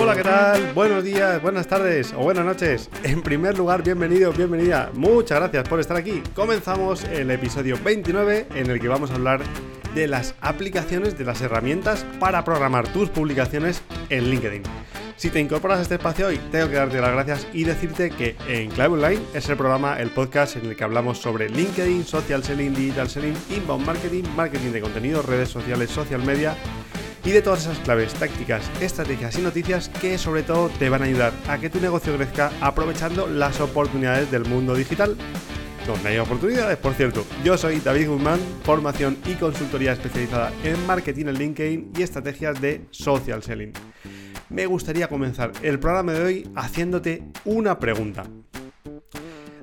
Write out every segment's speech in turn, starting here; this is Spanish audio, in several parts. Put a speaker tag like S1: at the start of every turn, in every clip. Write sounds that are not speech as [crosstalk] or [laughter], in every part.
S1: Hola, ¿qué tal? Buenos días, buenas tardes o buenas noches. En primer lugar, bienvenido, bienvenida. Muchas gracias por estar aquí. Comenzamos el episodio 29 en el que vamos a hablar de las aplicaciones, de las herramientas para programar tus publicaciones en LinkedIn. Si te incorporas a este espacio hoy, tengo que darte las gracias y decirte que en Clave Online es el programa, el podcast en el que hablamos sobre LinkedIn, social selling, digital selling, inbound marketing, marketing de contenido, redes sociales, social media y de todas esas claves, tácticas, estrategias y noticias que sobre todo te van a ayudar a que tu negocio crezca aprovechando las oportunidades del mundo digital. Donde hay oportunidades, por cierto. Yo soy David Guzmán, formación y consultoría especializada en marketing en LinkedIn y estrategias de social selling. Me gustaría comenzar el programa de hoy haciéndote una pregunta.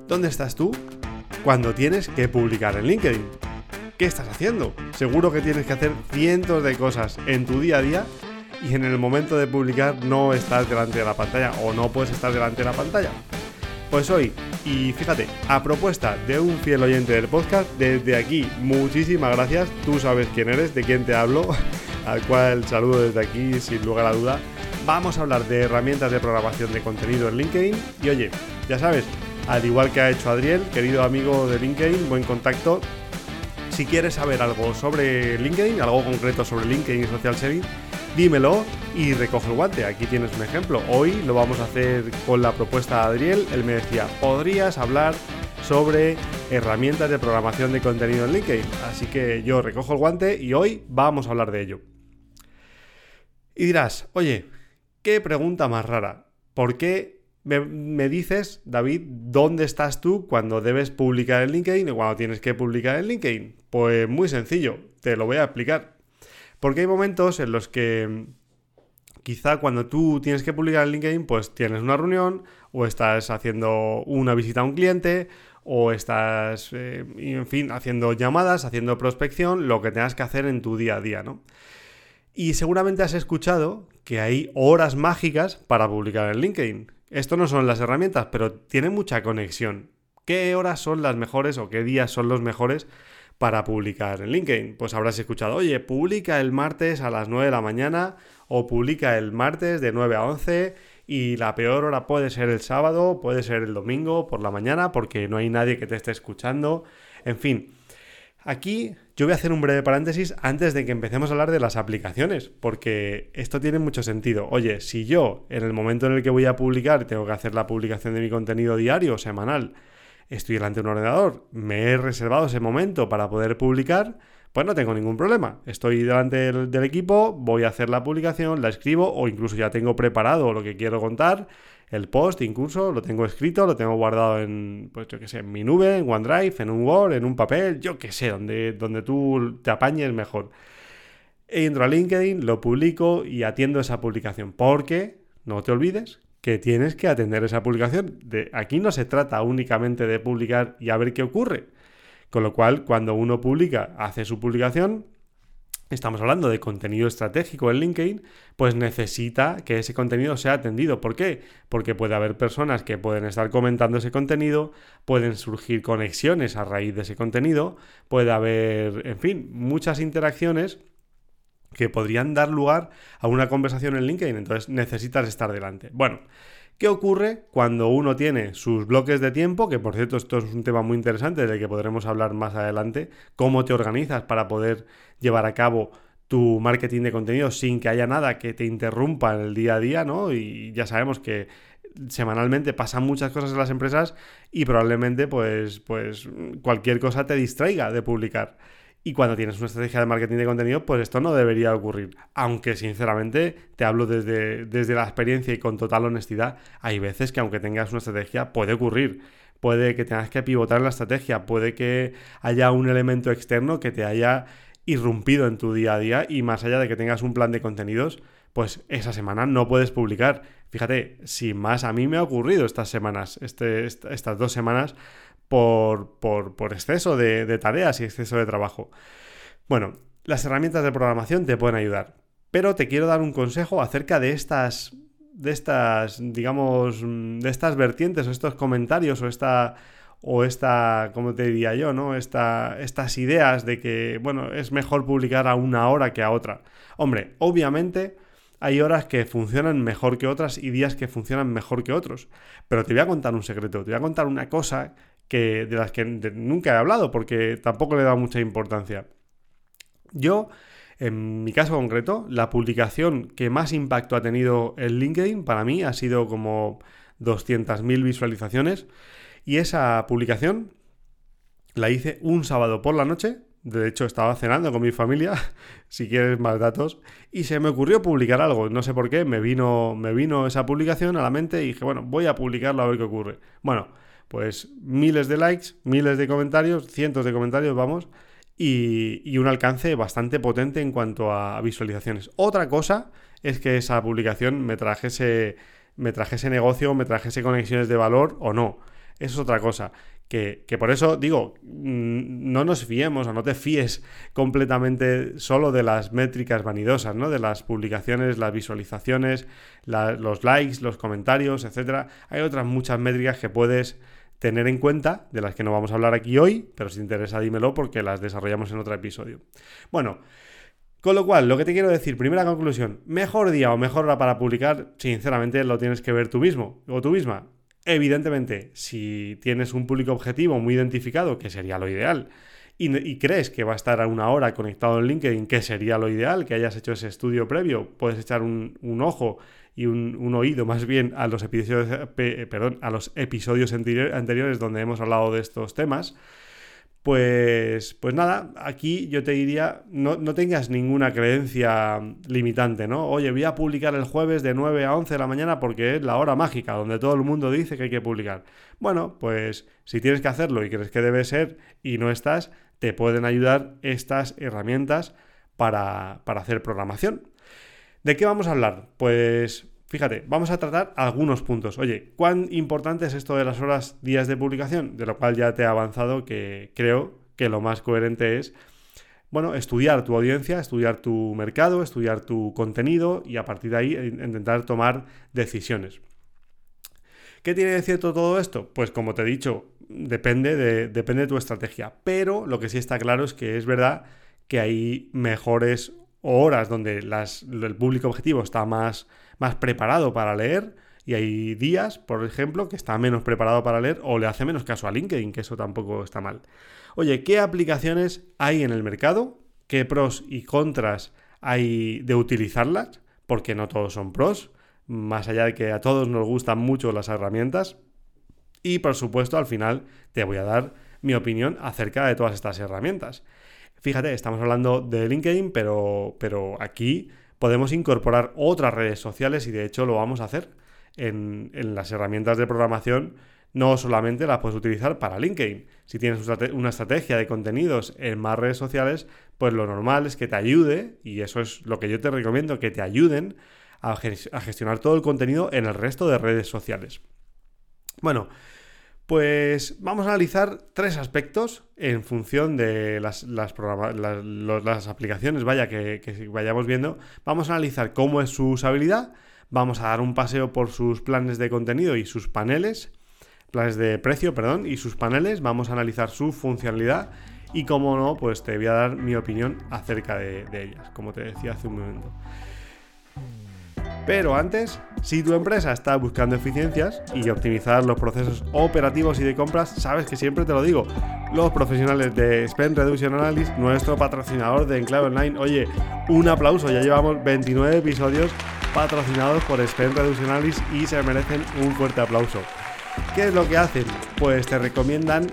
S1: ¿Dónde estás tú cuando tienes que publicar en LinkedIn? ¿Qué estás haciendo? Seguro que tienes que hacer cientos de cosas en tu día a día y en el momento de publicar no estás delante de la pantalla o no puedes estar delante de la pantalla. Pues hoy, y fíjate, a propuesta de un fiel oyente del podcast, desde aquí, muchísimas gracias, tú sabes quién eres, de quién te hablo, [laughs] al cual saludo desde aquí sin lugar a duda. Vamos a hablar de herramientas de programación de contenido en LinkedIn y oye, ya sabes, al igual que ha hecho Adriel, querido amigo de LinkedIn, buen contacto, si quieres saber algo sobre LinkedIn, algo concreto sobre LinkedIn y social selling, dímelo y recoge el guante. Aquí tienes un ejemplo. Hoy lo vamos a hacer con la propuesta de Adriel. Él me decía, ¿podrías hablar sobre herramientas de programación de contenido en LinkedIn? Así que yo recojo el guante y hoy vamos a hablar de ello. Y dirás, oye, qué pregunta más rara. ¿Por qué me, dices, David, dónde estás tú cuando debes publicar en LinkedIn y cuando tienes que publicar en LinkedIn? Pues muy sencillo, te lo voy a explicar. Porque hay momentos en los que quizá cuando tú tienes que publicar en LinkedIn, pues tienes una reunión o estás haciendo una visita a un cliente o estás, eh, en fin, haciendo llamadas, haciendo prospección, lo que tengas que hacer en tu día a día, ¿no? Y seguramente has escuchado que hay horas mágicas para publicar en LinkedIn. Esto no son las herramientas, pero tiene mucha conexión. ¿Qué horas son las mejores o qué días son los mejores para publicar en LinkedIn? Pues habrás escuchado, oye, publica el martes a las 9 de la mañana o publica el martes de 9 a 11 y la peor hora puede ser el sábado, puede ser el domingo por la mañana porque no hay nadie que te esté escuchando. En fin, aquí yo voy a hacer un breve paréntesis antes de que empecemos a hablar de las aplicaciones, porque esto tiene mucho sentido. Oye, si yo en el momento en el que voy a publicar tengo que hacer la publicación de mi contenido diario o semanal, estoy delante de un ordenador, me he reservado ese momento para poder publicar, pues no tengo ningún problema. Estoy delante del, equipo, voy a hacer la publicación, la escribo o incluso ya tengo preparado lo que quiero contar el post incluso, lo tengo escrito, lo tengo guardado en, pues yo qué sé, en mi nube, en OneDrive, en un Word, en un papel, yo qué sé, donde, donde tú te apañes mejor. Entro a LinkedIn, lo publico y atiendo esa publicación, porque no te olvides que tienes que atender esa publicación. De, aquí no se trata únicamente de publicar y a ver qué ocurre. Con lo cual, cuando uno publica, hace su publicación, estamos hablando de contenido estratégico en LinkedIn, pues necesita que ese contenido sea atendido. ¿Por qué? Porque puede haber personas que pueden estar comentando ese contenido, pueden surgir conexiones a raíz de ese contenido, puede haber, en fin, muchas interacciones que podrían dar lugar a una conversación en LinkedIn, entonces necesitas estar delante. Bueno, ¿Qué ocurre cuando uno tiene sus bloques de tiempo? Que por cierto, esto es un tema muy interesante del que podremos hablar más adelante. ¿Cómo te organizas para poder llevar a cabo tu marketing de contenido sin que haya nada que te interrumpa en el día a día, ¿no? Y ya sabemos que semanalmente pasan muchas cosas en las empresas y probablemente pues, pues cualquier cosa te distraiga de publicar. Y cuando tienes una estrategia de marketing de contenido, pues esto no debería ocurrir. Aunque sinceramente te hablo desde, desde la experiencia y con total honestidad, hay veces que aunque tengas una estrategia puede ocurrir. Puede que tengas que pivotar en la estrategia, puede que haya un elemento externo que te haya irrumpido en tu día a día y más allá de que tengas un plan de contenidos, pues esa semana no puedes publicar. Fíjate, si más a mí me ha ocurrido estas semanas, este, estas dos semanas, por, por, exceso de, tareas y exceso de trabajo. Bueno, las herramientas de programación te pueden ayudar, pero te quiero dar un consejo acerca de estas, de estas, digamos, de estas vertientes o estos comentarios o esta, o esta, ¿cómo te diría yo, no? Esta, estas ideas de que, bueno, es mejor publicar a una hora que a otra. Hombre, obviamente hay horas que funcionan mejor que otras y días que funcionan mejor que otros. Pero te voy a contar un secreto, te voy a contar una cosa que, de las que nunca he hablado porque tampoco le he dado mucha importancia. Yo, en mi caso concreto, la publicación que más impacto ha tenido en LinkedIn para mí ha sido como 200.000 visualizaciones y esa publicación la hice un sábado por la noche de hecho, estaba cenando con mi familia, [laughs] si quieres más datos, y se me ocurrió publicar algo. No sé por qué, me vino, me vino esa publicación a la mente y dije, bueno, voy a publicarlo a ver qué ocurre. Bueno, pues miles de likes, miles de comentarios, cientos de comentarios, vamos, y, y un alcance bastante potente en cuanto a visualizaciones. Otra cosa es que esa publicación me trajese, me trajese negocio, me trajese conexiones de valor o no. Eso es otra cosa. Que, por eso digo, mm, no nos fiemos o no te fíes completamente solo de las métricas vanidosas, ¿no? De las publicaciones, las visualizaciones, los likes, los comentarios, etc. Hay otras muchas métricas que puedes tener en cuenta, de las que no vamos a hablar aquí hoy, pero si te interesa dímelo porque las desarrollamos en otro episodio. Bueno, con lo cual, lo que te quiero decir, primera conclusión, mejor día o mejor hora para publicar, sinceramente lo tienes que ver tú mismo o tú misma. Evidentemente, si tienes un público objetivo muy identificado, que sería lo ideal, y, crees que va a estar a una hora conectado en LinkedIn, que sería lo ideal, que hayas hecho ese estudio previo, puedes echar un, ojo y un, oído más bien a los episodios, perdón, a los episodios anteriores donde hemos hablado de estos temas. Pues, pues nada, aquí yo te diría, no, no, tengas ninguna creencia limitante, ¿no? Oye, voy a publicar el jueves de 9 a 11 de la mañana porque es la hora mágica, donde todo el mundo dice que hay que publicar. Bueno, pues si tienes que hacerlo y crees que debe ser y no estás, te pueden ayudar estas herramientas para, para hacer programación. ¿De qué vamos a hablar? Pues Fíjate, vamos a tratar algunos puntos. Oye, ¿cuán importante es esto de las horas días de publicación? De lo cual ya te he avanzado que creo que lo más coherente es, bueno, estudiar tu audiencia, estudiar tu mercado, estudiar tu contenido y a partir de ahí intentar tomar decisiones. ¿Qué tiene de cierto todo esto? Pues como te he dicho, depende de, depende de tu estrategia. Pero lo que sí está claro es que es verdad que hay mejores horas donde el público objetivo está más más preparado para leer y hay días, por ejemplo, que está menos preparado para leer o le hace menos caso a LinkedIn, que eso tampoco está mal. Oye, ¿qué aplicaciones hay en el mercado? ¿Qué pros y contras hay de utilizarlas? Porque no todos son pros, más allá de que a todos nos gustan mucho las herramientas. Y por supuesto, al final te voy a dar mi opinión acerca de todas estas herramientas. Fíjate, estamos hablando de LinkedIn, pero, pero aquí podemos incorporar otras redes sociales y de hecho lo vamos a hacer en, las herramientas de programación. No solamente las puedes utilizar para LinkedIn. Si tienes una estrategia de contenidos en más redes sociales, pues lo normal es que te ayude, y eso es lo que yo te recomiendo, que te ayuden a gestionar todo el contenido en el resto de redes sociales. Bueno, pues vamos a analizar tres aspectos en función de las, aplicaciones vaya, que, vayamos viendo. Vamos a analizar cómo es su usabilidad, vamos a dar un paseo por sus planes de contenido y sus paneles, planes de precio, perdón, y sus paneles, vamos a analizar su funcionalidad y como no, pues te voy a dar mi opinión acerca de ellas, como te decía hace un momento. Pero antes, si tu empresa está buscando eficiencias y optimizar los procesos operativos y de compras, sabes que siempre te lo digo, los profesionales de Spend Reduction Analysis, nuestro patrocinador de Enclave Online, oye, un aplauso, ya llevamos 29 episodios patrocinados por Spend Reduction Analysis y se merecen un fuerte aplauso. ¿Qué es lo que hacen? Pues te recomiendan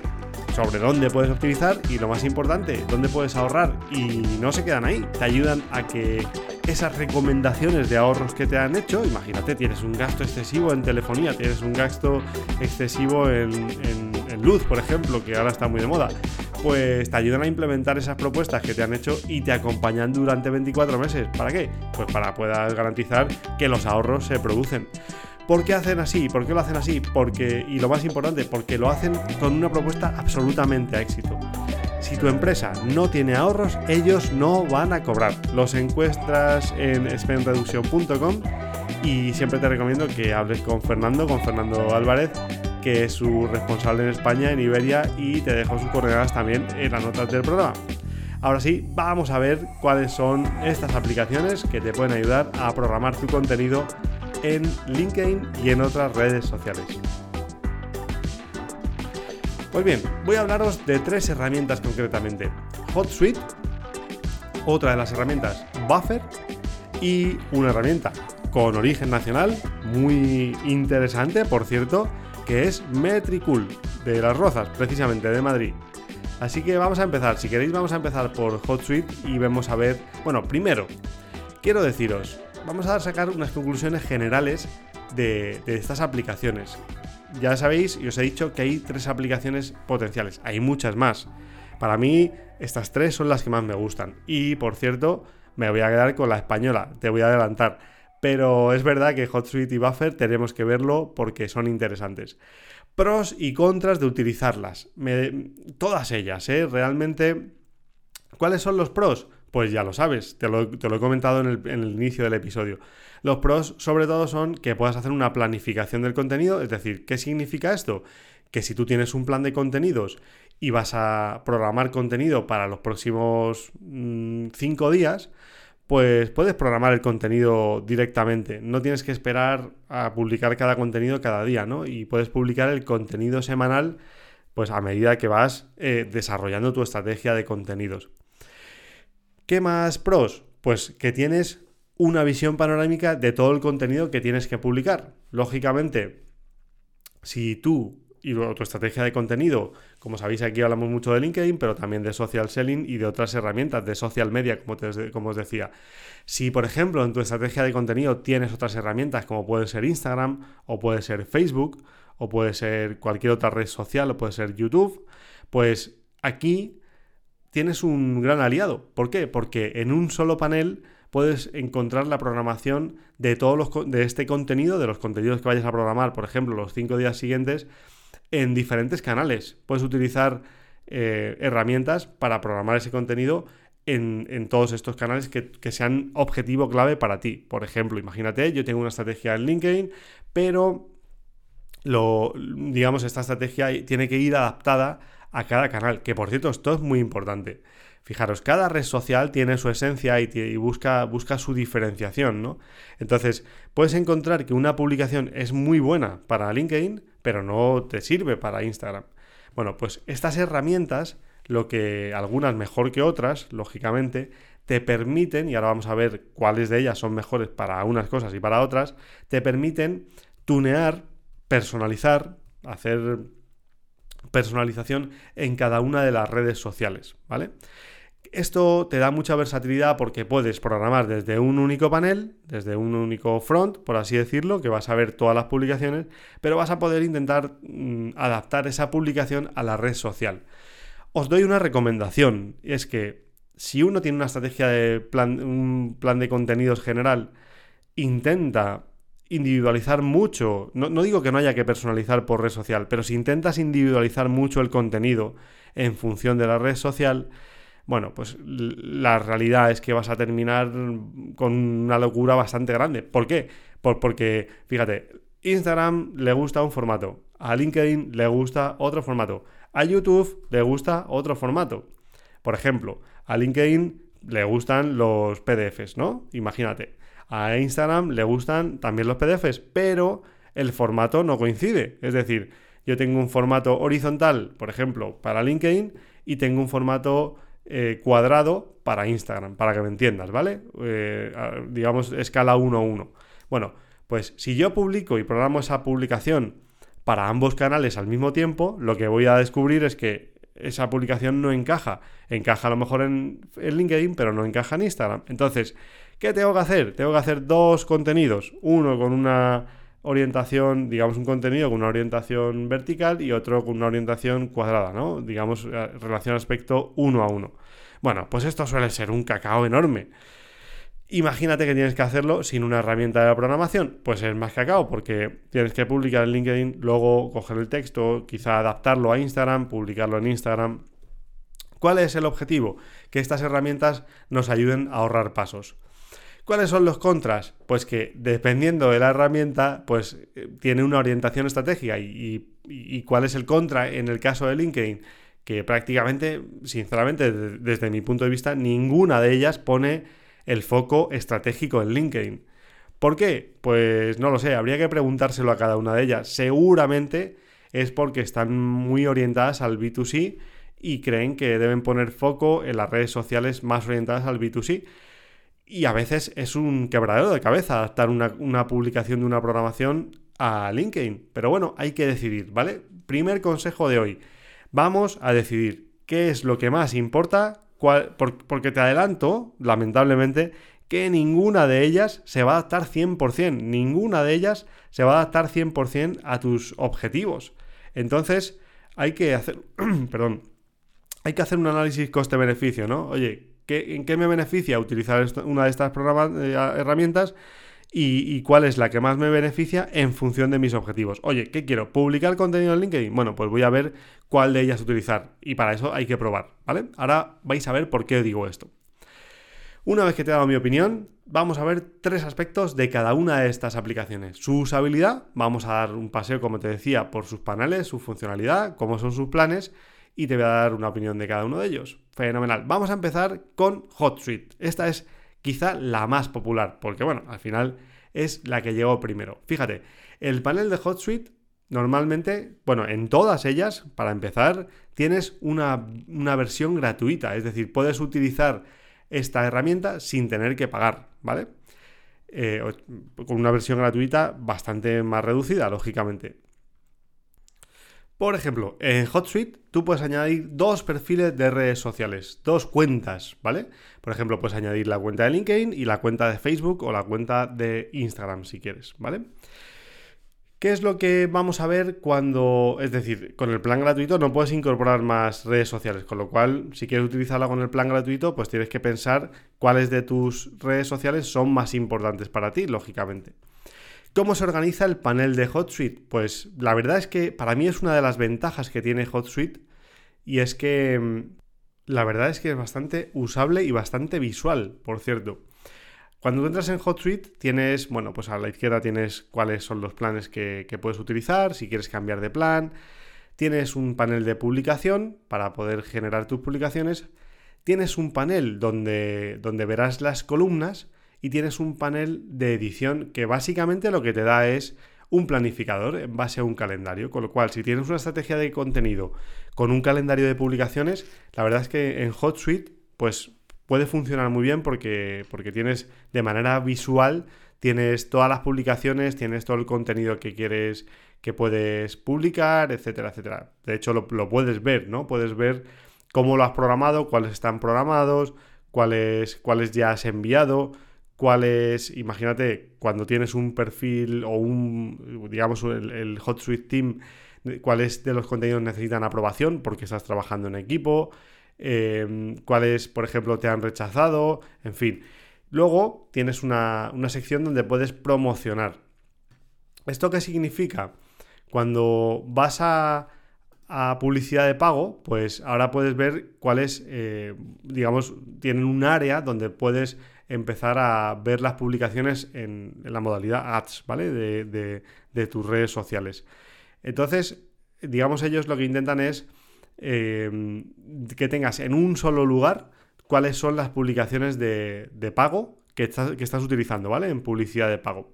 S1: sobre dónde puedes optimizar y lo más importante, dónde puedes ahorrar y no se quedan ahí, te ayudan a que esas recomendaciones de ahorros que te han hecho, imagínate, tienes un gasto excesivo en telefonía, tienes un gasto excesivo en, luz, por ejemplo, que ahora está muy de moda, pues te ayudan a implementar esas propuestas que te han hecho y te acompañan durante 24 meses. ¿Para qué? Pues para puedas garantizar que los ahorros se producen. ¿Por qué hacen así? ¿Por qué lo hacen así? Porque, y lo más importante, porque lo hacen con una propuesta absolutamente a éxito. Si tu empresa no tiene ahorros, ellos no van a cobrar. Los encuentras en spendreduction.com y siempre te recomiendo que hables con Fernando, con Fernando Álvarez, que es su responsable en España, en Iberia, y te dejo sus coordenadas también en las notas del programa. Ahora sí, vamos a ver cuáles son estas aplicaciones que te pueden ayudar a programar tu contenido en LinkedIn y en otras redes sociales. Pues bien, voy a hablaros de tres herramientas concretamente. HotSuite, otra de las herramientas Buffer y una herramienta con origen nacional muy interesante, por cierto, que es Metricool de Las Rozas, precisamente de Madrid. Así que vamos a empezar. Si queréis, vamos a empezar por HotSuite y vemos a ver. Bueno, primero, quiero deciros, vamos a sacar unas conclusiones generales de, estas aplicaciones. Ya sabéis, y os he dicho que hay tres aplicaciones potenciales. Hay muchas más. Para mí, estas tres son las que más me gustan. Y por cierto, me voy a quedar con la española. Te voy a adelantar. Pero es verdad que HotSuite y Buffer tenemos que verlo porque son interesantes pros y contras de utilizarlas. todas ellas, ¿eh? Realmente, ¿cuáles son los pros? Pues ya lo sabes, te lo, he comentado en el, inicio del episodio. Los pros sobre todo son que puedas hacer una planificación del contenido, es decir, ¿qué significa esto? Que si tú tienes un plan de contenidos y vas a programar contenido para los próximos 5 mm, días, pues puedes programar el contenido directamente. No tienes que esperar a publicar cada contenido cada día, ¿no? Y puedes publicar el contenido semanal pues a medida que vas eh, desarrollando tu estrategia de contenidos. ¿Qué más pros? Pues que tienes una visión panorámica de todo el contenido que tienes que publicar. Lógicamente, si tú y tu estrategia de contenido. Como sabéis, aquí hablamos mucho de LinkedIn, pero también de social selling y de otras herramientas, de social media, como, os decía. Si, por ejemplo, en tu estrategia de contenido tienes otras herramientas, como puede ser Instagram, o puede ser Facebook, o puede ser cualquier otra red social, o puede ser YouTube, pues aquí tienes un gran aliado. ¿Por qué? Porque en un solo panel puedes encontrar la programación de todos este contenido, de los contenidos que vayas a programar, por ejemplo, los cinco días siguientes, en diferentes canales. Puedes utilizar eh, herramientas para programar ese contenido en, todos estos canales que, sean objetivo clave para ti. Por ejemplo, imagínate, yo tengo una estrategia en LinkedIn, pero digamos, esta estrategia tiene que ir adaptada a cada canal, que por cierto, esto es muy importante. Fijaros, cada red social tiene su esencia y, busca, busca, su diferenciación, ¿no? Entonces, puedes encontrar que una publicación es muy buena para LinkedIn, pero no te sirve para Instagram. Bueno, pues estas herramientas, lo que algunas mejor que otras, lógicamente, te permiten, y ahora vamos a ver cuáles de ellas son mejores para unas cosas y para otras, te permiten tunear, personalizar, hacer personalización en cada una de las redes sociales, ¿vale? Esto te da mucha versatilidad porque puedes programar desde un único panel, desde un único front, por así decirlo, que vas a ver todas las publicaciones, pero vas a poder intentar mm, adaptar esa publicación a la red social. Os doy una recomendación, es que si uno tiene una estrategia de plan, un plan de contenidos general, intenta individualizar mucho, no, no digo que no haya que personalizar por red social, pero si intentas individualizar mucho el contenido en función de la red social, bueno, pues la realidad es que vas a terminar con una locura bastante grande. ¿Por qué? porque, fíjate, Instagram le gusta un formato, a LinkedIn le gusta otro formato, a YouTube le gusta otro formato. Por ejemplo, a LinkedIn le gustan los PDFs, ¿no? Imagínate. A Instagram le gustan también los PDFs, pero el formato no coincide. Es decir, yo tengo un formato horizontal, por ejemplo, para LinkedIn y tengo un formato eh, cuadrado para Instagram, para que me entiendas, ¿vale? Eh, digamos, escala 1 a 1. Bueno, pues si yo publico y programo esa publicación para ambos canales al mismo tiempo, lo que voy a descubrir es que esa publicación no encaja. Encaja a lo mejor en, en LinkedIn, pero no encaja en Instagram. Entonces, ¿qué tengo que hacer? Tengo que hacer dos contenidos. Uno con una orientación, digamos, un contenido con una orientación vertical y otro con una orientación cuadrada, ¿no? Digamos, eh, relación aspecto uno a uno. Bueno, pues esto suele ser un cacao enorme. Imagínate que tienes que hacerlo sin una herramienta de programación. Pues es más cacao porque tienes que publicar en LinkedIn, luego coger el texto, quizá adaptarlo a Instagram, publicarlo en Instagram. ¿Cuál es el objetivo? Que estas herramientas nos ayuden a ahorrar pasos. ¿Cuáles son los contras? Pues que dependiendo de la herramienta, pues eh, tiene una orientación estratégica. Y, y, cuál es el contra en el caso de LinkedIn? Que prácticamente, sinceramente, desde mi punto de vista, ninguna de ellas pone el foco estratégico en LinkedIn. ¿Por qué? Pues no lo sé, habría que preguntárselo a cada una de ellas. Seguramente es porque están muy orientadas al B2C y creen que deben poner foco en las redes sociales más orientadas al B2C. Y a veces es un quebradero de cabeza adaptar una, una, publicación de una programación a LinkedIn. Pero bueno, hay que decidir, ¿vale? Primer consejo de hoy. Vamos a decidir qué es lo que más importa, porque te adelanto, lamentablemente, que ninguna de ellas se va a adaptar 100%. Ninguna de ellas se va a adaptar 100% a tus objetivos. Entonces, hay que hacer, [clears throat] perdón, hay que hacer un análisis coste-beneficio, ¿no? Oye, ¿en qué me beneficia utilizar una de estas eh, herramientas? Y, cuál es la que más me beneficia en función de mis objetivos. Oye, ¿qué quiero? ¿Publicar contenido en LinkedIn? Bueno, pues voy a ver cuál de ellas utilizar. Y para eso hay que probar, ¿vale? Ahora vais a ver por qué digo esto. Una vez que te he dado mi opinión, vamos a ver tres aspectos de cada una de estas aplicaciones. Su usabilidad, vamos a dar un paseo, como te decía, por sus paneles, su funcionalidad, cómo son sus planes y te voy a dar una opinión de cada uno de ellos. Fenomenal. Vamos a empezar con HotSuite. Esta es quizá la más popular, porque bueno, al final es la que llegó primero. Fíjate, el panel de HotSuite normalmente, bueno, en todas ellas, para empezar, tienes una, una versión gratuita, es decir, puedes utilizar esta herramienta sin tener que pagar, ¿vale? Eh, con una versión gratuita bastante más reducida, lógicamente. Por ejemplo, en HotSuite tú puedes añadir dos perfiles de redes sociales, dos cuentas, ¿vale? Por ejemplo, puedes añadir la cuenta de LinkedIn y la cuenta de Facebook o la cuenta de Instagram si quieres, ¿vale? ¿Qué es lo que vamos a ver cuando, es decir, con el plan gratuito no puedes incorporar más redes sociales, con lo cual si quieres utilizarla con el plan gratuito, pues tienes que pensar cuáles de tus redes sociales son más importantes para ti, lógicamente. ¿Cómo se organiza el panel de HotSuite? Pues la verdad es que para mí es una de las ventajas que tiene HotSuite y es que mm, la verdad es que es bastante usable y bastante visual, por cierto. Cuando tú entras en HotSuite tienes, bueno, pues a la izquierda tienes cuáles son los planes que, puedes utilizar, si quieres cambiar de plan. Tienes un panel de publicación para poder generar tus publicaciones. Tienes un panel donde, donde verás las columnas y tienes un panel de edición que básicamente lo que te da es un planificador en base a un calendario. Con lo cual, si tienes una estrategia de contenido con un calendario de publicaciones, la verdad es que en HotSuite, pues puede funcionar muy bien porque, porque tienes de manera visual, tienes todas las publicaciones, tienes todo el contenido que quieres que puedes publicar, etcétera, etcétera. De hecho, lo, puedes ver, ¿no? Puedes ver cómo lo has programado, cuáles están programados, cuáles, cuáles ya has enviado, cuáles, imagínate, cuando tienes un perfil o un, digamos, el, el HotSuite Team, cuáles de los contenidos necesitan aprobación porque estás trabajando en equipo, Em, cuáles, por ejemplo, te han rechazado, en fin. Luego tienes una, sección donde puedes promocionar. ¿Esto qué significa? Cuando vas a, publicidad de pago, pues ahora puedes ver cuáles, eh, digamos, tienen un área donde puedes empezar a ver las publicaciones en, la modalidad ads, ¿vale? de, tus redes sociales. Entonces, digamos, ellos lo que intentan es Em, que tengas en un solo lugar cuáles son las publicaciones de, pago que estás, que estás, utilizando, ¿vale? En publicidad de pago.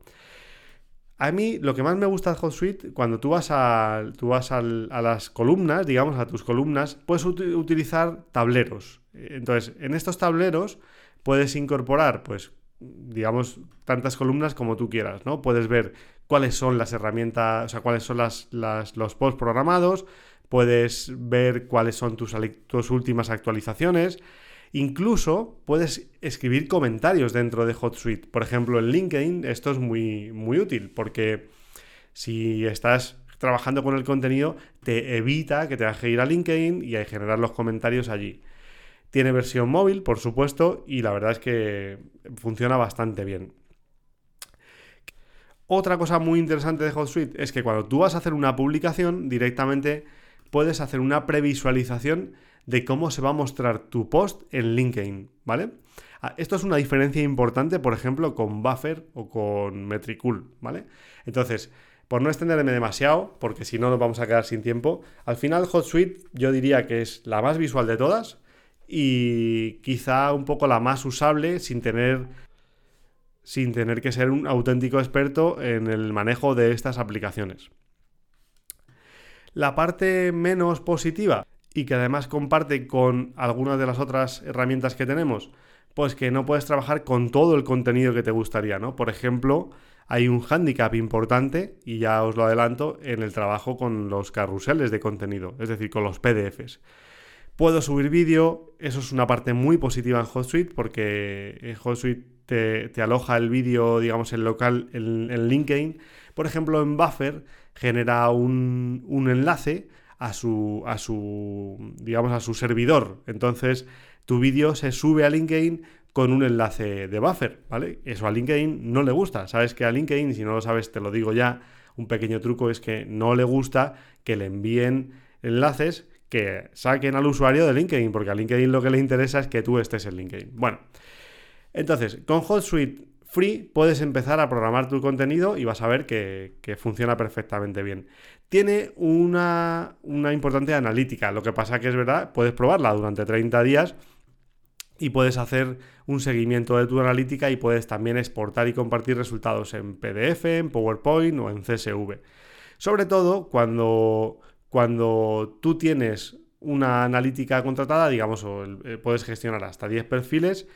S1: A mí lo que más me gusta de HotSuite, cuando tú vas, a, tú vas a las columnas, digamos, a tus columnas, puedes utilizar tableros. Entonces, en estos tableros puedes incorporar, pues, digamos, tantas columnas como tú quieras, ¿no? Puedes ver cuáles son las herramientas, o sea, cuáles son las, los posts programados, puedes ver cuáles son tus, tus últimas actualizaciones. Incluso puedes escribir comentarios dentro de HotSuite. Por ejemplo, en LinkedIn esto es muy, muy útil porque si estás trabajando con el contenido, te evita que te que ir a LinkedIn y a generar los comentarios allí. Tiene versión móvil, por supuesto, y la verdad es que funciona bastante bien. Otra cosa muy interesante de HotSuite es que cuando tú vas a hacer una publicación, directamente puedes hacer una previsualización de cómo se va a mostrar tu post en LinkedIn, ¿vale? Ah, esto es una diferencia importante, por ejemplo, con Buffer o con Metricool, ¿vale? Entonces, por no extenderme demasiado, porque si no nos vamos a quedar sin tiempo, al final HotSuite yo diría que es la más visual de todas y quizá un poco la más usable sin tener sin tener que ser un auténtico experto en el manejo de estas aplicaciones. La parte menos positiva y que además comparte con algunas de las otras herramientas que tenemos, pues que no puedes trabajar con todo el contenido que te gustaría, ¿no? Por ejemplo, hay un hándicap importante, y ya os lo adelanto, en el trabajo con los carruseles de contenido, es decir, con los PDFs. Puedo subir vídeo, eso es una parte muy positiva en HotSuite porque en HotSuite te, aloja el vídeo, digamos, en local, en, LinkedIn. Por ejemplo, en Buffer genera un, un enlace a su, a su, digamos, a su servidor. Entonces, tu vídeo se sube a LinkedIn con un enlace de buffer, ¿vale? Eso a LinkedIn no le gusta. Sabes que a LinkedIn, si no lo sabes, te lo digo ya, un pequeño truco es que no le gusta que le envíen enlaces que saquen al usuario de LinkedIn, porque a LinkedIn lo que le interesa es que tú estés en LinkedIn. Bueno, entonces, con HotSuite Free puedes empezar a programar tu contenido y vas a ver que, funciona perfectamente bien. Tiene una, una, importante analítica, lo que pasa que es verdad, puedes probarla durante 30 días y puedes hacer un seguimiento de tu analítica y puedes también exportar y compartir resultados en PDF, en PowerPoint o en CSV. Sobre todo cuando, cuando tú tienes una analítica contratada, digamos, eh, puedes gestionar hasta 10 perfiles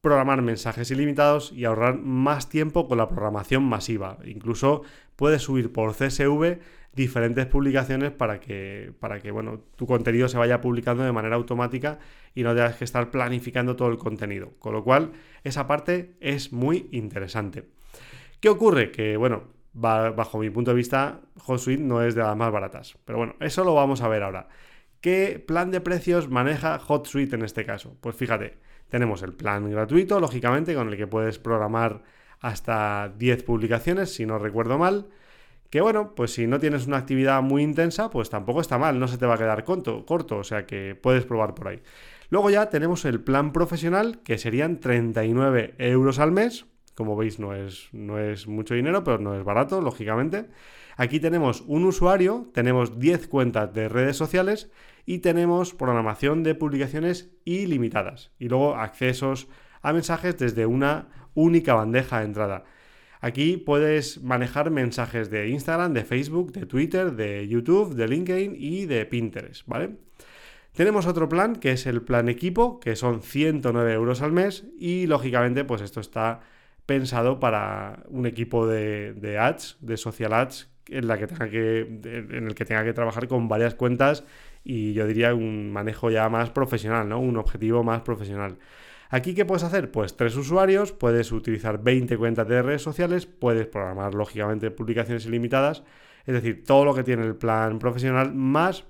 S1: programar mensajes ilimitados y ahorrar más tiempo con la programación masiva. Incluso puedes subir por CSV diferentes publicaciones para que, para que bueno, tu contenido se vaya publicando de manera automática y no tengas que estar planificando todo el contenido. Con lo cual, esa parte es muy interesante. ¿Qué ocurre? Que, bueno, bajo mi punto de vista, HotSuite no es de las más baratas. Pero bueno, eso lo vamos a ver ahora. ¿Qué plan de precios maneja HotSuite en este caso? Pues fíjate, tenemos el plan gratuito, lógicamente, con el que puedes programar hasta 10 publicaciones, si no recuerdo mal. Que bueno, pues si no tienes una actividad muy intensa, pues tampoco está mal, no se te va a quedar corto, corto o sea que puedes probar por ahí. Luego ya tenemos el plan profesional, que serían 39 euros al mes. Como veis, no es, no es mucho dinero, pero no es barato, lógicamente. Aquí tenemos un usuario, tenemos 10 cuentas de redes sociales y tenemos programación de publicaciones ilimitadas y luego accesos a mensajes desde una única bandeja de entrada. Aquí puedes manejar mensajes de Instagram, de Facebook, de Twitter, de YouTube, de LinkedIn y de Pinterest, ¿vale? Tenemos otro plan que es el plan equipo, que son 109 euros al mes y lógicamente pues esto está pensado para un equipo de, ads, de social ads, en, la que tenga que, en el que tenga que trabajar con varias cuentas y yo diría un manejo ya más profesional, ¿no? Un objetivo más profesional. Aquí, ¿qué puedes hacer? Pues tres usuarios, puedes utilizar 20 cuentas de redes sociales, puedes programar, lógicamente, publicaciones ilimitadas, es decir, todo lo que tiene el plan profesional, más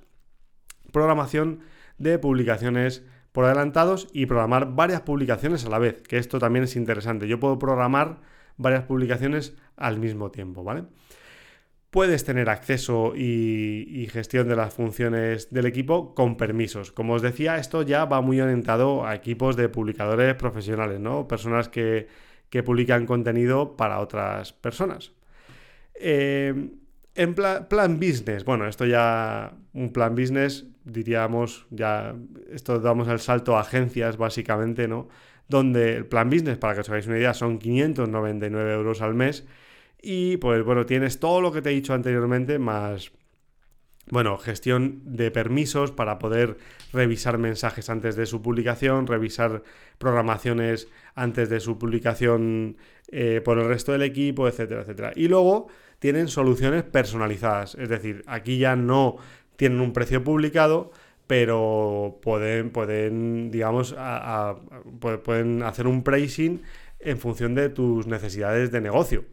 S1: programación de publicaciones por adelantados y programar varias publicaciones a la vez, que esto también es interesante. Yo puedo programar varias publicaciones al mismo tiempo, ¿vale? puedes tener acceso y, gestión de las funciones del equipo con permisos. Como os decía, esto ya va muy orientado a equipos de publicadores profesionales, ¿no? Personas que, publican contenido para otras personas. Eh, en plan business, bueno, esto ya, un plan business, diríamos, ya, esto damos el salto a agencias básicamente, ¿no? Donde el plan business, para que os hagáis una idea, son 599 euros al mes y pues bueno, tienes todo lo que te he dicho anteriormente, más, bueno, gestión de permisos para poder revisar mensajes antes de su publicación, revisar programaciones antes de su publicación eh, por el resto del equipo, etcétera, etcétera. Y luego tienen soluciones personalizadas, es decir, aquí ya no tienen un precio publicado, pero pueden, pueden digamos, pueden hacer un pricing en función de tus necesidades de negocio.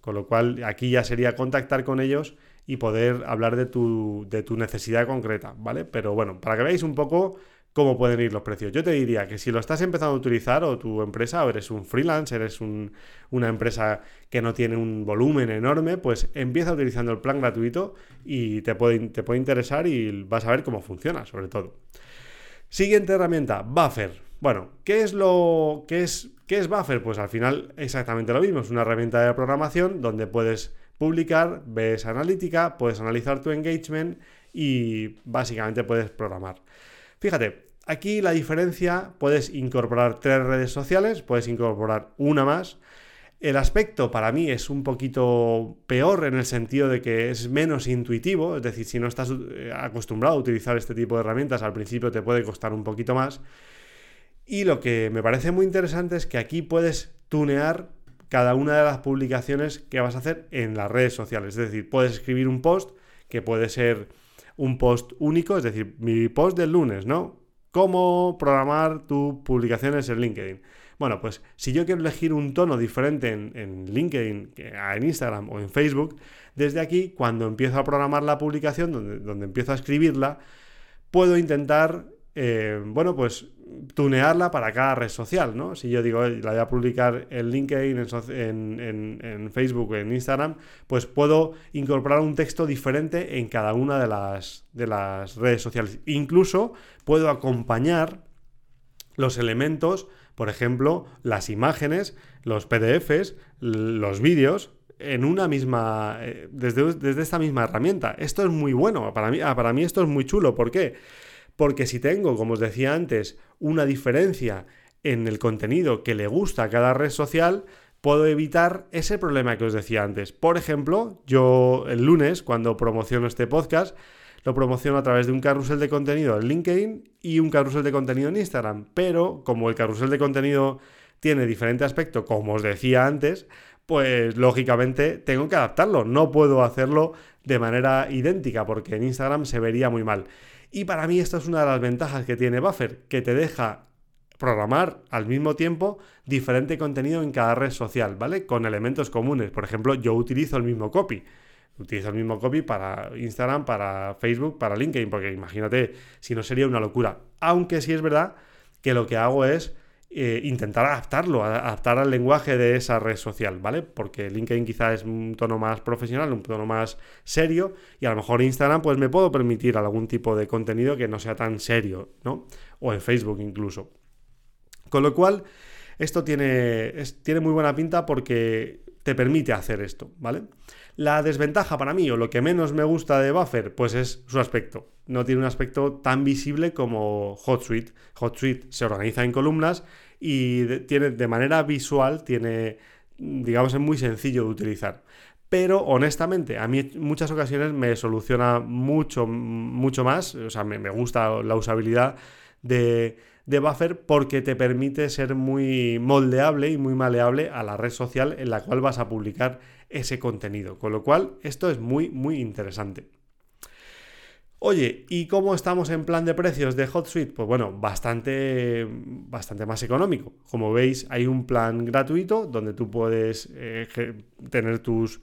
S1: Con lo cual aquí ya sería contactar con ellos y poder hablar de tu, de tu necesidad concreta, ¿vale? Pero bueno, para que veáis un poco cómo pueden ir los precios. Yo te diría que si lo estás empezando a utilizar o tu empresa o eres un freelance, eres una empresa que no tiene un volumen enorme, pues empieza utilizando el plan gratuito y te puede, te puede interesar y vas a ver cómo funciona, sobre todo. Siguiente herramienta, Buffer. Bueno, ¿qué es lo qué es qué es Buffer? Pues al final exactamente lo mismo, es una herramienta de programación donde puedes publicar, ves analítica, puedes analizar tu engagement y básicamente puedes programar. Fíjate, aquí la diferencia, puedes incorporar tres redes sociales, puedes incorporar una más. El aspecto para mí es un poquito peor en el sentido de que es menos intuitivo, es decir, si no estás eh, acostumbrado a utilizar este tipo de herramientas, al principio te puede costar un poquito más. Y lo que me parece muy interesante es que aquí puedes tunear cada una de las publicaciones que vas a hacer en las redes sociales. Es decir, puedes escribir un post que puede ser un post único, es decir, mi post del lunes, ¿no? Cómo programar tus publicaciones en LinkedIn. Bueno, pues si yo quiero elegir un tono diferente en, LinkedIn, en Instagram o en Facebook, desde aquí, cuando empiezo a programar la publicación, donde, donde empiezo a escribirla, puedo intentar eh, bueno, pues tunearla para cada red social, ¿no? Si yo digo, la voy a publicar en LinkedIn, en, en, Facebook, en Instagram, pues puedo incorporar un texto diferente en cada una de las, de las redes sociales. Incluso puedo acompañar los elementos, por ejemplo, las imágenes, los PDFs, los vídeos, en una misma, eh, desde, desde, esta misma herramienta. Esto es muy bueno, para mí, ah, para mí esto es muy chulo. ¿Por qué? Porque si tengo, como os decía antes, una diferencia en el contenido que le gusta a cada red social, puedo evitar ese problema que os decía antes. Por ejemplo, yo el lunes, cuando promociono este podcast, lo promociono a través de un carrusel de contenido en LinkedIn y un carrusel de contenido en Instagram. Pero como el carrusel de contenido tiene diferente aspecto, como os decía antes, pues lógicamente tengo que adaptarlo. No puedo hacerlo de manera idéntica porque en Instagram se vería muy mal. Y para mí esta es una de las ventajas que tiene Buffer, que te deja programar al mismo tiempo diferente contenido en cada red social, ¿vale? Con elementos comunes. Por ejemplo, yo utilizo el mismo copy. Utilizo el mismo copy para Instagram, para Facebook, para LinkedIn, porque imagínate, si no sería una locura. Aunque sí es verdad que lo que hago es eh, intentar adaptarlo, adaptar al lenguaje de esa red social, ¿vale? Porque LinkedIn quizá es un tono más profesional, un tono más serio, y a lo mejor Instagram pues me puedo permitir algún tipo de contenido que no sea tan serio, ¿no? O en Facebook incluso. Con lo cual, esto tiene, tiene muy buena pinta porque te permite hacer esto, ¿vale? La desventaja para mí, o lo que menos me gusta de Buffer, pues es su aspecto. No tiene un aspecto tan visible como HotSuite. HotSuite se organiza en columnas y tiene de manera visual, tiene, digamos, es muy sencillo de utilizar. Pero honestamente, a mí en muchas ocasiones me soluciona mucho, mucho más, o sea, me, me gusta la usabilidad de, de Buffer porque te permite ser muy moldeable y muy maleable a la red social en la cual vas a publicar ese contenido. Con lo cual, esto es muy, muy interesante. Oye, ¿y cómo estamos en plan de precios de HotSuite? Pues bueno, bastante, bastante más económico. Como veis, hay un plan gratuito donde tú puedes eh, tener tus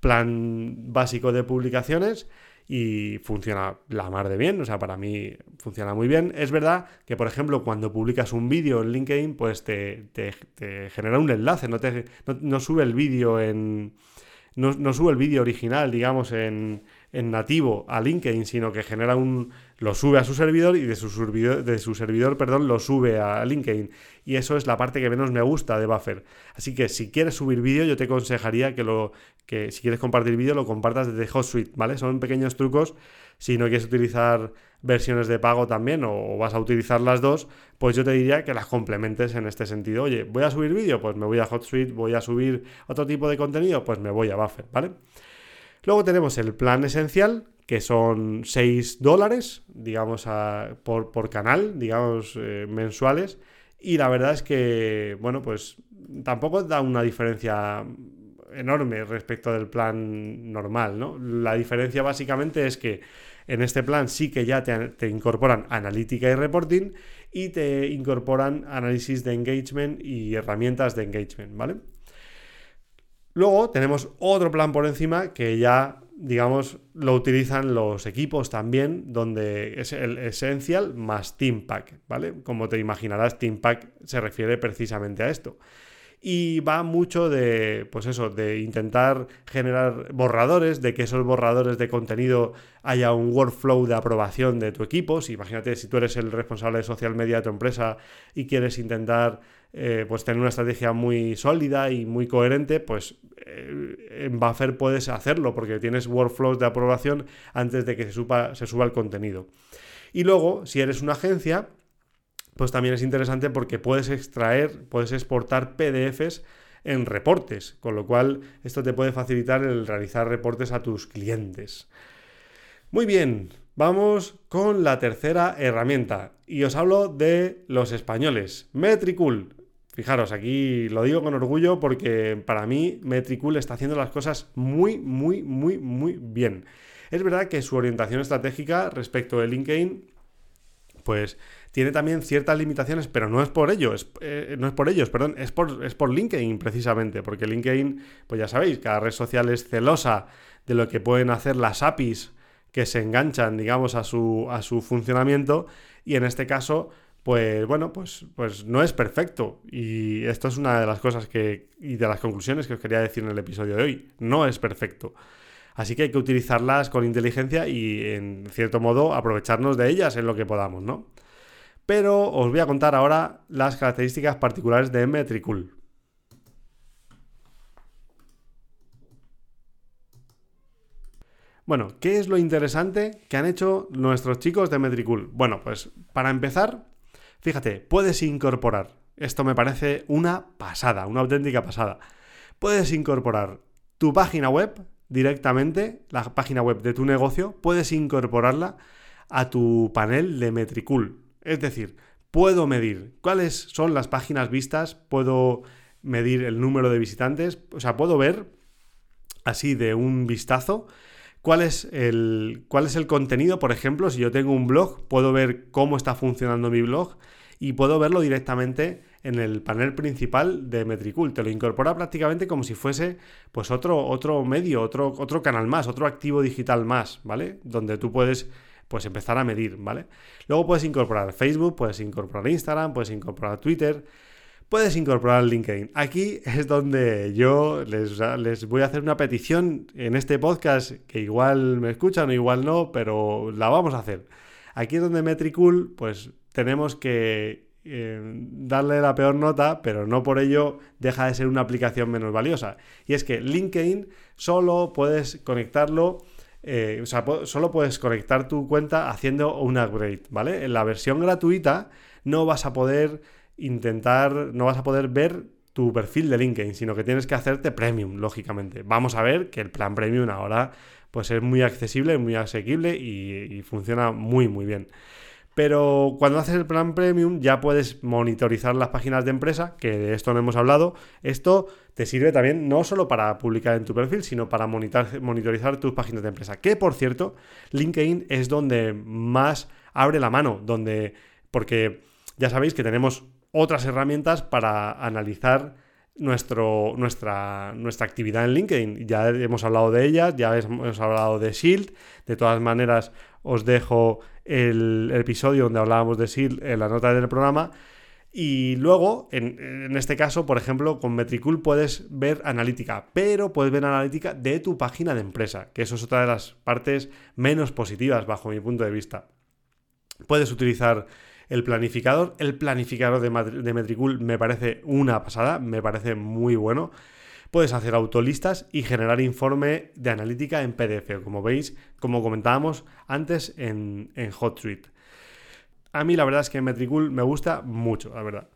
S1: plan básico de publicaciones y funciona la mar de bien, o sea, para mí funciona muy bien. Es verdad que, por ejemplo, cuando publicas un vídeo en LinkedIn, pues te, genera un enlace, no, te, no, sube el vídeo en... No, sube el vídeo original, digamos, en, en nativo a LinkedIn, sino que genera un, lo sube a su servidor y de su servidor, de su servidor perdón, lo sube a LinkedIn. Y eso es la parte que menos me gusta de Buffer. Así que si quieres subir vídeo, yo te aconsejaría que, lo, que si quieres compartir vídeo, lo compartas desde HotSuite, ¿vale? Son pequeños trucos. Si no quieres utilizar versiones de pago también o, vas a utilizar las dos, pues yo te diría que las complementes en este sentido. Oye, ¿voy a subir vídeo? Pues me voy a HotSuite. ¿Voy a subir otro tipo de contenido? Pues me voy a Buffer, ¿vale? Luego tenemos el plan esencial, que son 6 dólares, digamos, por, canal, digamos, eh, mensuales. Y la verdad es que, bueno, pues tampoco da una diferencia enorme respecto del plan normal, ¿no? La diferencia básicamente es que en este plan sí que ya te, te, incorporan analítica y reporting y te incorporan análisis de engagement y herramientas de engagement, ¿vale? Luego tenemos otro plan por encima que ya, digamos, lo utilizan los equipos también, donde es el Essential más Team Pack, ¿vale? Como te imaginarás, Team Pack se refiere precisamente a esto. y va mucho de, pues eso, de intentar generar borradores, de que esos borradores de contenido haya un workflow de aprobación de tu equipo. Si imagínate si tú eres el responsable de social media de tu empresa y quieres intentar eh, pues tener una estrategia muy sólida y muy coherente, pues eh, en Buffer puedes hacerlo porque tienes workflows de aprobación antes de que se suba, se suba el contenido. Y luego, si eres una agencia, pues también es interesante porque puedes extraer, puedes exportar PDFs en reportes, con lo cual esto te puede facilitar el realizar reportes a tus clientes. Muy bien, vamos con la tercera herramienta y os hablo de los españoles, Metricool. Fijaros, aquí lo digo con orgullo porque para mí Metricool está haciendo las cosas muy, muy, muy, muy bien. Es verdad que su orientación estratégica respecto de LinkedIn, pues tiene también ciertas limitaciones, pero no es por ello, eh, no es por ellos, perdón, es por, es por LinkedIn precisamente, porque LinkedIn, pues ya sabéis, cada red social es celosa de lo que pueden hacer las APIs que se enganchan, digamos, a su, a su funcionamiento, y en este caso, pues bueno, pues, pues no es perfecto. Y esto es una de las cosas que, y de las conclusiones que os quería decir en el episodio de hoy, no es perfecto. Así que hay que utilizarlas con inteligencia y, en cierto modo, aprovecharnos de ellas en lo que podamos, ¿no? pero os voy a contar ahora las características particulares de Metricool. Bueno, ¿qué es lo interesante que han hecho nuestros chicos de Metricool? Bueno, pues para empezar, fíjate, puedes incorporar, esto me parece una pasada, una auténtica pasada. Puedes incorporar tu página web directamente, la página web de tu negocio, puedes incorporarla a tu panel de Metricool. Es decir, puedo medir cuáles son las páginas vistas, puedo medir el número de visitantes, o sea, puedo ver así de un vistazo cuál es el, cuál es el contenido, por ejemplo, si yo tengo un blog, puedo ver cómo está funcionando mi blog y puedo verlo directamente en el panel principal de Metricool. Te lo incorpora prácticamente como si fuese pues otro, otro medio, otro, otro canal más, otro activo digital más, ¿vale? Donde tú puedes pues empezar a medir, ¿vale? Luego puedes incorporar Facebook, puedes incorporar Instagram, puedes incorporar Twitter, puedes incorporar LinkedIn. Aquí es donde yo les, les, voy a hacer una petición en este podcast, que igual me escuchan o igual no, pero la vamos a hacer. Aquí es donde Metricool, pues tenemos que eh, darle la peor nota, pero no por ello deja de ser una aplicación menos valiosa. Y es que LinkedIn solo puedes conectarlo eh, o sea, solo puedes conectar tu cuenta haciendo un upgrade, ¿vale? En la versión gratuita no vas a poder intentar, no vas a poder ver tu perfil de LinkedIn, sino que tienes que hacerte premium, lógicamente. Vamos a ver que el plan premium ahora pues es muy accesible, muy asequible y funciona muy muy bien. Pero cuando haces el plan premium ya puedes monitorizar las páginas de empresa, que de esto no hemos hablado. Esto te sirve también no solo para publicar en tu perfil, sino para monitorizar tus páginas de empresa. Que por cierto, LinkedIn es donde más abre la mano, donde porque ya sabéis que tenemos otras herramientas para analizar nuestro, nuestra, nuestra actividad en LinkedIn. Ya hemos hablado de ellas, ya hemos hablado de Shield. De todas maneras, os dejo el, episodio donde hablábamos de SEAL en la nota del programa. Y luego, en, este caso, por ejemplo, con Metricool puedes ver analítica, pero puedes ver analítica de tu página de empresa, que eso es otra de las partes menos positivas bajo mi punto de vista. Puedes utilizar el planificador. El planificador de, de Metricool me parece una pasada, me parece muy bueno. Puedes hacer autolistas y generar informe de analítica en PDF, como veis, como comentábamos antes en, en HotSuite. A mí la verdad es que Metricool me gusta mucho, la verdad.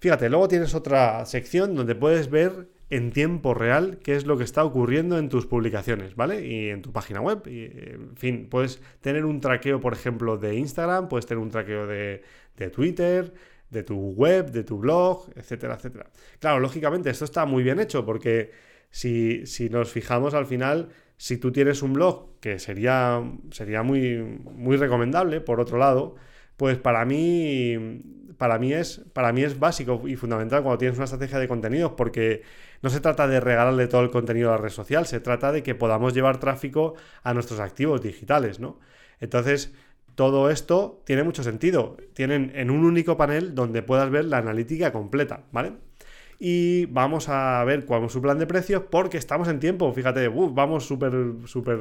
S1: Fíjate, luego tienes otra sección donde puedes ver en tiempo real qué es lo que está ocurriendo en tus publicaciones, ¿vale? Y en tu página web. Y, en fin, puedes tener un traqueo, por ejemplo, de Instagram, puedes tener un traqueo de, de Twitter, de tu web, de tu blog, etcétera, etcétera. Claro, lógicamente esto está muy bien hecho porque si, nos fijamos al final, si tú tienes un blog, que sería, sería muy, muy recomendable, por otro lado, pues para mí, para, mí es, para mí es básico y fundamental cuando tienes una estrategia de contenidos porque no se trata de regalarle todo el contenido a la red social, se trata de que podamos llevar tráfico a nuestros activos digitales, ¿no? Entonces, todo esto tiene mucho sentido. Tienen en un único panel donde puedas ver la analítica completa, ¿vale? Y vamos a ver cuál es su plan de precios porque estamos en tiempo. Fíjate, vamos súper súper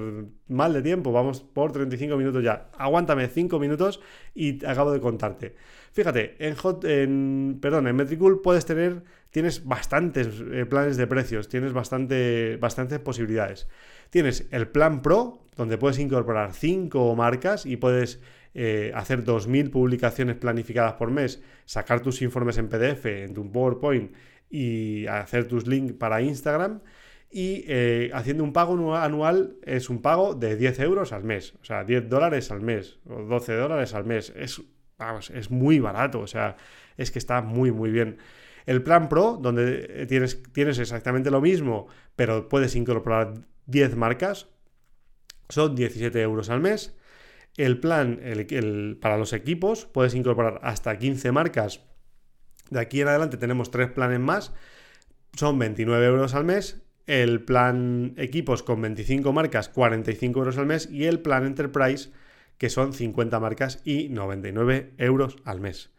S1: mal de tiempo, vamos por 35 minutos ya. Aguántame 5 minutos y acabo de contarte. Fíjate, en, Hot, perdón, en Metricool puedes tener, tienes bastantes eh, planes de precios, tienes bastante, bastantes posibilidades. Tienes el plan Pro, donde puedes incorporar 5 marcas y puedes eh, hacer 2.000 publicaciones planificadas por mes, sacar tus informes en PDF, en tu PowerPoint y hacer tus links para Instagram. Y eh, haciendo un pago anual es un pago de 10 euros al mes, o sea, 10 dólares al mes o 12 dólares al mes. Es, vamos, es muy barato, o sea, es que está muy, muy bien. El plan Pro, donde tienes, tienes exactamente lo mismo, pero puedes incorporar 10 marcas, son 17 euros al mes. El plan el, para los equipos, puedes incorporar hasta 15 marcas de aquí en adelante tenemos tres planes más. Son 29 euros al mes. El plan equipos con 25 marcas, 45 euros al mes. Y el plan Enterprise, que son 50 marcas y 99 euros al mes.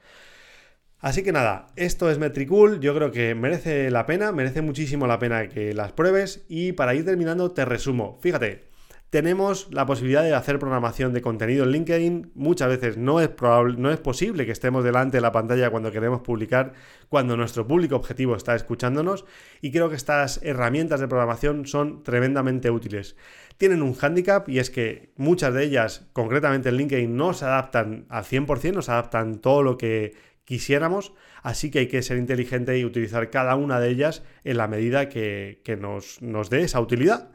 S1: Así que nada, esto es Metricool, yo creo que merece la pena, merece muchísimo la pena que las pruebes y para ir terminando te resumo. Fíjate, tenemos la posibilidad de hacer programación de contenido en LinkedIn. Muchas veces no es, probable, no es posible que estemos delante de la pantalla cuando queremos publicar, cuando nuestro público objetivo está escuchándonos. Y creo que estas herramientas de programación son tremendamente útiles. Tienen un hándicap y es que muchas de ellas, concretamente en LinkedIn, no se adaptan al 100%, no se adaptan todo lo que quisiéramos, así que hay que ser inteligente y utilizar cada una de ellas en la medida que, nos, nos dé esa utilidad.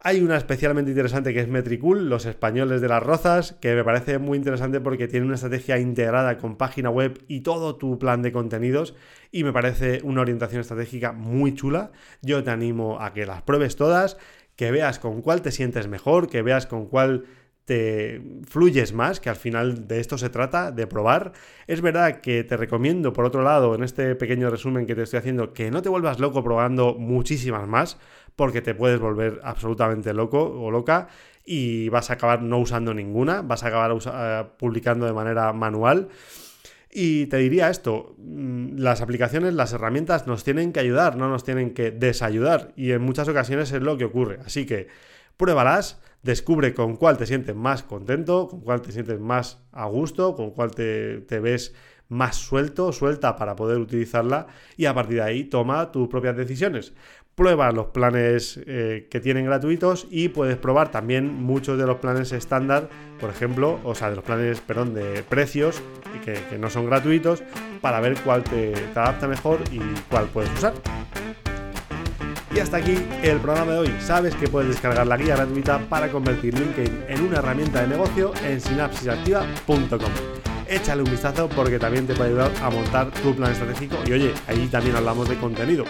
S1: Hay una especialmente interesante que es Metricool, los españoles de las rozas, que me parece muy interesante porque tiene una estrategia integrada con página web y todo tu plan de contenidos y me parece una orientación estratégica muy chula. Yo te animo a que las pruebes todas, que veas con cuál te sientes mejor, que veas con cuál te fluyes más, que al final de esto se trata, de probar. Es verdad que te recomiendo, por otro lado, en este pequeño resumen que te estoy haciendo, que no te vuelvas loco probando muchísimas más, porque te puedes volver absolutamente loco o loca y vas a acabar no usando ninguna, vas a acabar eh, publicando de manera manual. Y te diría esto, mm, las aplicaciones, las herramientas nos tienen que ayudar, no nos tienen que desayudar. Y en muchas ocasiones es lo que ocurre. Así que pruébalas, descubre con cuál te sientes más contento, con cuál te sientes más a gusto, con cuál te, ves más suelto, suelta para poder utilizarla y a partir de ahí toma tus propias decisiones prueba los planes eh, que tienen gratuitos y puedes probar también muchos de los planes estándar, por ejemplo, o sea, de los planes, perdón, de precios que, no son gratuitos para ver cuál te adapta mejor y cuál puedes usar. Y hasta aquí el programa de hoy. Sabes que puedes descargar la guía gratuita para convertir LinkedIn en una herramienta de negocio en sinapsisactiva.com. Échale un vistazo porque también te puede ayudar a montar tu plan estratégico y oye, ahí también hablamos de contenido.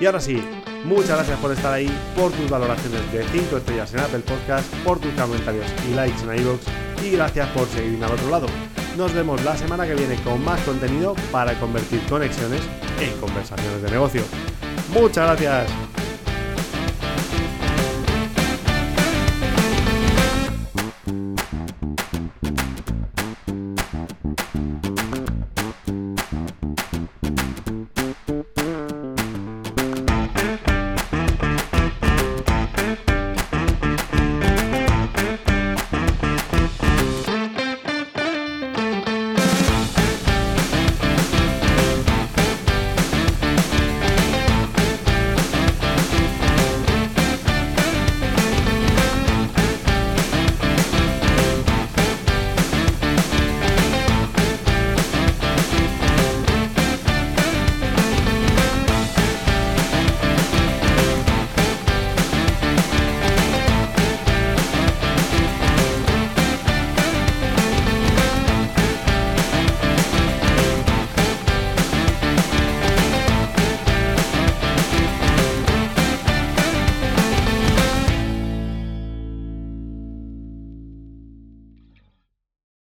S1: Y ahora sí, muchas gracias por estar ahí, por tus valoraciones de 5 estrellas en Apple Podcast, por tus comentarios y likes en iVoox y gracias por seguirme al otro lado. Nos vemos la semana que viene con más contenido para convertir conexiones en conversaciones de negocio. Muchas gracias.